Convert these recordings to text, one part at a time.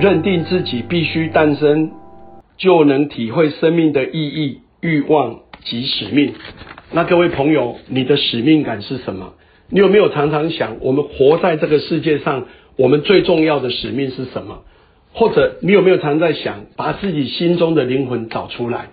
认定自己必须诞生，就能体会生命的意义、欲望及使命。那各位朋友，你的使命感是什么？你有没有常常想，我们活在这个世界上，我们最重要的使命是什么？或者你有没有常在想，把自己心中的灵魂找出来？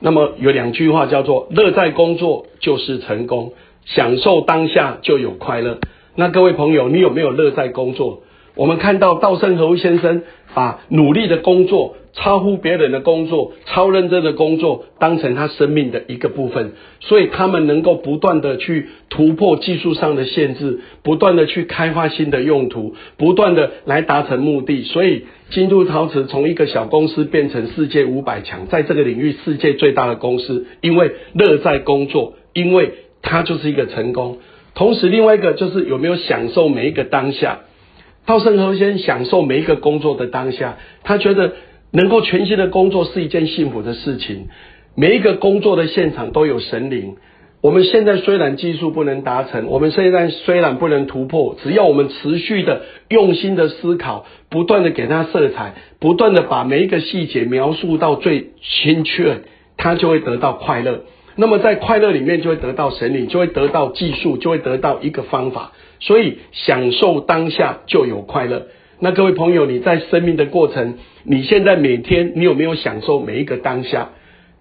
那么有两句话叫做“乐在工作就是成功，享受当下就有快乐”。那各位朋友，你有没有乐在工作？我们看到稻盛和夫先生把努力的工作、超乎别人的工作、超认真的工作当成他生命的一个部分，所以他们能够不断的去突破技术上的限制，不断的去开发新的用途，不断的来达成目的。所以京都陶瓷从一个小公司变成世界五百强，在这个领域世界最大的公司，因为乐在工作，因为它就是一个成功。同时，另外一个就是有没有享受每一个当下。稻盛和夫先享受每一个工作的当下，他觉得能够全心的工作是一件幸福的事情。每一个工作的现场都有神灵。我们现在虽然技术不能达成，我们现在虽然不能突破，只要我们持续的用心的思考，不断的给它色彩，不断的把每一个细节描述到最精确，它就会得到快乐。那么在快乐里面就会得到神灵，就会得到技术，就会得到一个方法。所以享受当下就有快乐。那各位朋友，你在生命的过程，你现在每天你有没有享受每一个当下？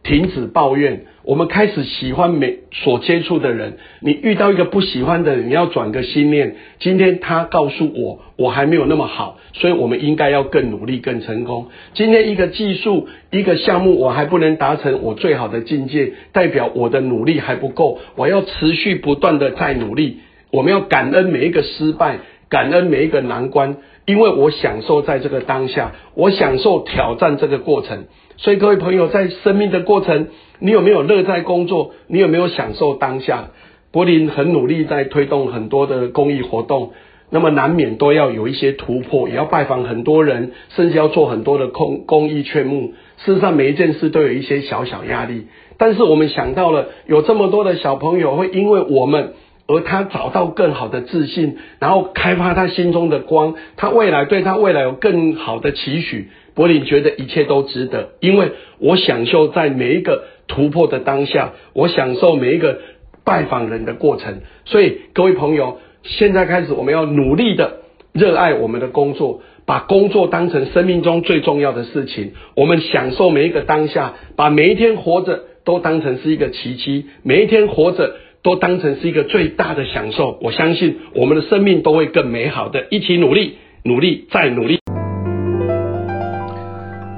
停止抱怨，我们开始喜欢每所接触的人。你遇到一个不喜欢的人，你要转个心念。今天他告诉我，我还没有那么好，所以我们应该要更努力、更成功。今天一个技术、一个项目，我还不能达成我最好的境界，代表我的努力还不够。我要持续不断的在努力。我们要感恩每一个失败，感恩每一个难关，因为我享受在这个当下，我享受挑战这个过程。所以各位朋友，在生命的过程，你有没有乐在工作？你有没有享受当下？柏林很努力在推动很多的公益活动，那么难免都要有一些突破，也要拜访很多人，甚至要做很多的公公益劝募。事实上，每一件事都有一些小小压力，但是我们想到了，有这么多的小朋友会因为我们。而他找到更好的自信，然后开发他心中的光，他未来对他未来有更好的期许。柏林觉得一切都值得，因为我享受在每一个突破的当下，我享受每一个拜访人的过程。所以各位朋友，现在开始我们要努力的热爱我们的工作，把工作当成生命中最重要的事情。我们享受每一个当下，把每一天活着都当成是一个奇迹，每一天活着。都当成是一个最大的享受，我相信我们的生命都会更美好的。一起努力，努力再努力。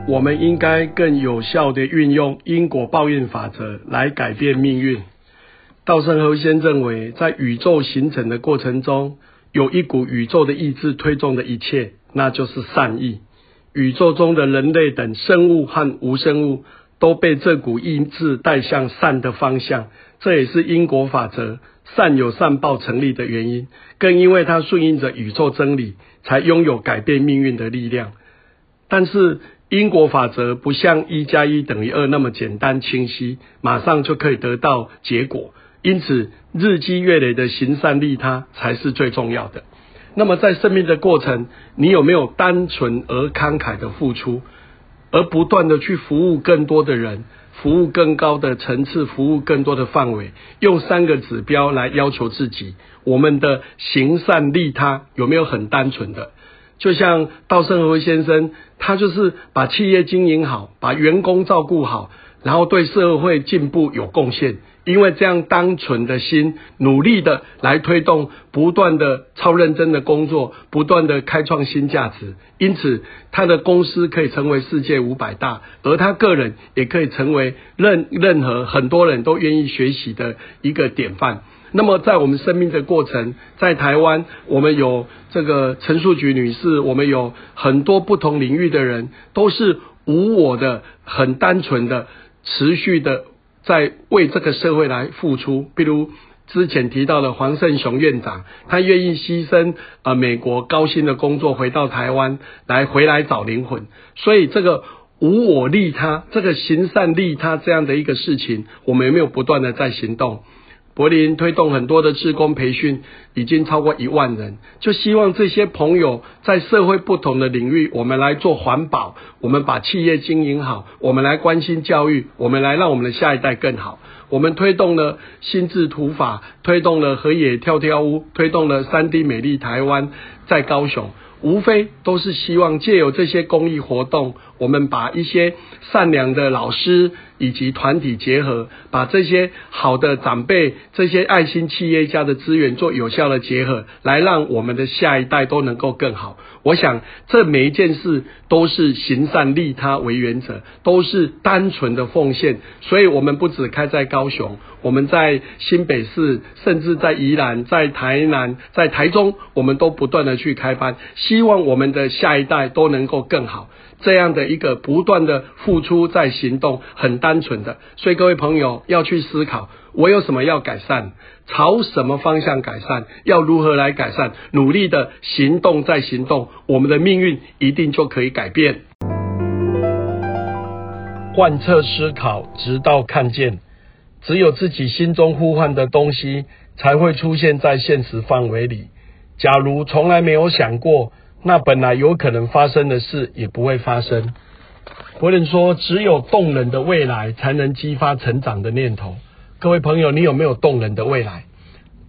我们应该更有效地运用因果报应法则来改变命运。稻盛和夫先认为，在宇宙形成的过程中，有一股宇宙的意志推动的一切，那就是善意。宇宙中的人类等生物和无生物。都被这股意志带向善的方向，这也是因果法则善有善报成立的原因。更因为它顺应着宇宙真理，才拥有改变命运的力量。但是因果法则不像一加一等于二那么简单清晰，马上就可以得到结果。因此日积月累的行善利他才是最重要的。那么在生命的过程，你有没有单纯而慷慨的付出？而不断的去服务更多的人，服务更高的层次，服务更多的范围，用三个指标来要求自己。我们的行善利他有没有很单纯的？就像稻盛和夫先生，他就是把企业经营好，把员工照顾好。然后对社会进步有贡献，因为这样单纯的心，努力的来推动，不断的超认真的工作，不断的开创新价值，因此他的公司可以成为世界五百大，而他个人也可以成为任任何很多人都愿意学习的一个典范。那么在我们生命的过程，在台湾，我们有这个陈树菊女士，我们有很多不同领域的人，都是无我的，很单纯的。持续的在为这个社会来付出，比如之前提到的黄胜雄院长，他愿意牺牲呃美国高薪的工作，回到台湾来回来找灵魂。所以这个无我利他，这个行善利他这样的一个事情，我们有没有不断的在行动？柏林推动很多的志工培训，已经超过一万人。就希望这些朋友在社会不同的领域，我们来做环保，我们把企业经营好，我们来关心教育，我们来让我们的下一代更好。我们推动了心智图法，推动了河野跳跳屋，推动了三 D 美丽台湾，在高雄。无非都是希望借由这些公益活动，我们把一些善良的老师以及团体结合，把这些好的长辈、这些爱心企业家的资源做有效的结合，来让我们的下一代都能够更好。我想，这每一件事都是行善利他为原则，都是单纯的奉献。所以，我们不止开在高雄，我们在新北市，甚至在宜兰、在台南、在台中，我们都不断的去开班。希望我们的下一代都能够更好，这样的一个不断的付出在行动，很单纯的。所以各位朋友要去思考，我有什么要改善，朝什么方向改善，要如何来改善，努力的行动在行动，我们的命运一定就可以改变。贯彻思考，直到看见，只有自己心中呼唤的东西，才会出现在现实范围里。假如从来没有想过。那本来有可能发生的事也不会发生。国人说，只有动人的未来，才能激发成长的念头。各位朋友，你有没有动人的未来？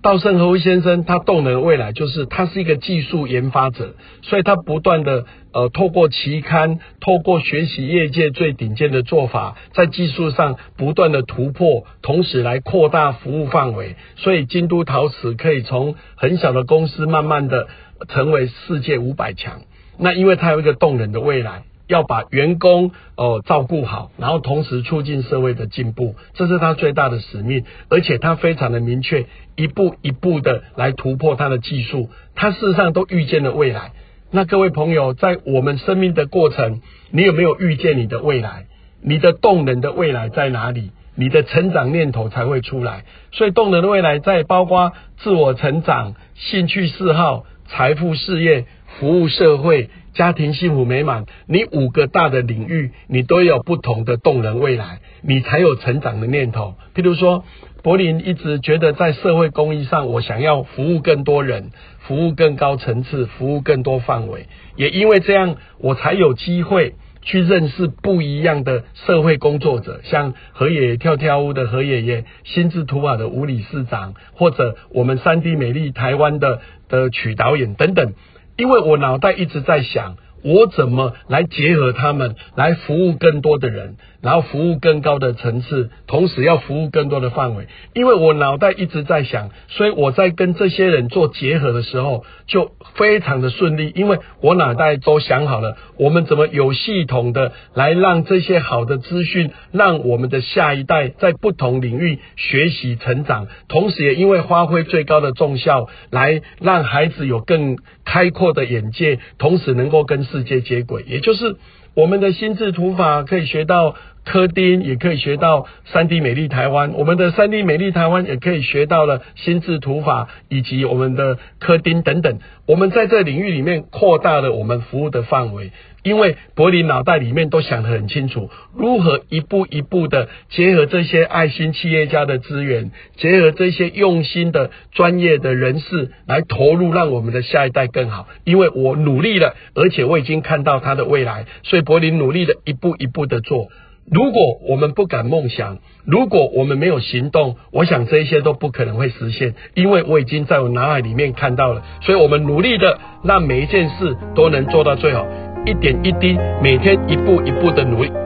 稻盛和夫先生他动人的未来，就是他是一个技术研发者，所以他不断的呃，透过期刊，透过学习业界最顶尖的做法，在技术上不断的突破，同时来扩大服务范围。所以京都陶瓷可以从很小的公司，慢慢的。成为世界五百强，那因为他有一个动人的未来，要把员工哦照顾好，然后同时促进社会的进步，这是他最大的使命，而且他非常的明确，一步一步的来突破他的技术，他事实上都预见了未来。那各位朋友，在我们生命的过程，你有没有预见你的未来？你的动人的未来在哪里？你的成长念头才会出来。所以动人的未来在包括自我成长、兴趣嗜好。财富、事业、服务社会、家庭幸福美满，你五个大的领域，你都有不同的动人未来，你才有成长的念头。譬如说，柏林一直觉得在社会公益上，我想要服务更多人，服务更高层次，服务更多范围，也因为这样，我才有机会。去认识不一样的社会工作者，像何野跳跳屋的何爷爷、心智图瓦的吴理事长，或者我们三 D 美丽台湾的的曲导演等等。因为我脑袋一直在想。我怎么来结合他们，来服务更多的人，然后服务更高的层次，同时要服务更多的范围。因为我脑袋一直在想，所以我在跟这些人做结合的时候，就非常的顺利。因为我脑袋都想好了，我们怎么有系统的来让这些好的资讯，让我们的下一代在不同领域学习成长，同时也因为发挥最高的重效，来让孩子有更开阔的眼界，同时能够跟。世界接轨，也就是我们的心智图法可以学到科丁，也可以学到三 D 美丽台湾。我们的三 D 美丽台湾也可以学到了心智图法以及我们的科丁等等。我们在这领域里面扩大了我们服务的范围。因为柏林脑袋里面都想得很清楚，如何一步一步的结合这些爱心企业家的资源，结合这些用心的专业的人士来投入，让我们的下一代更好。因为我努力了，而且我已经看到他的未来，所以柏林努力的一步一步的做。如果我们不敢梦想，如果我们没有行动，我想这一些都不可能会实现。因为我已经在我脑海里面看到了，所以我们努力的让每一件事都能做到最好。一点一滴，每天一步一步的努力。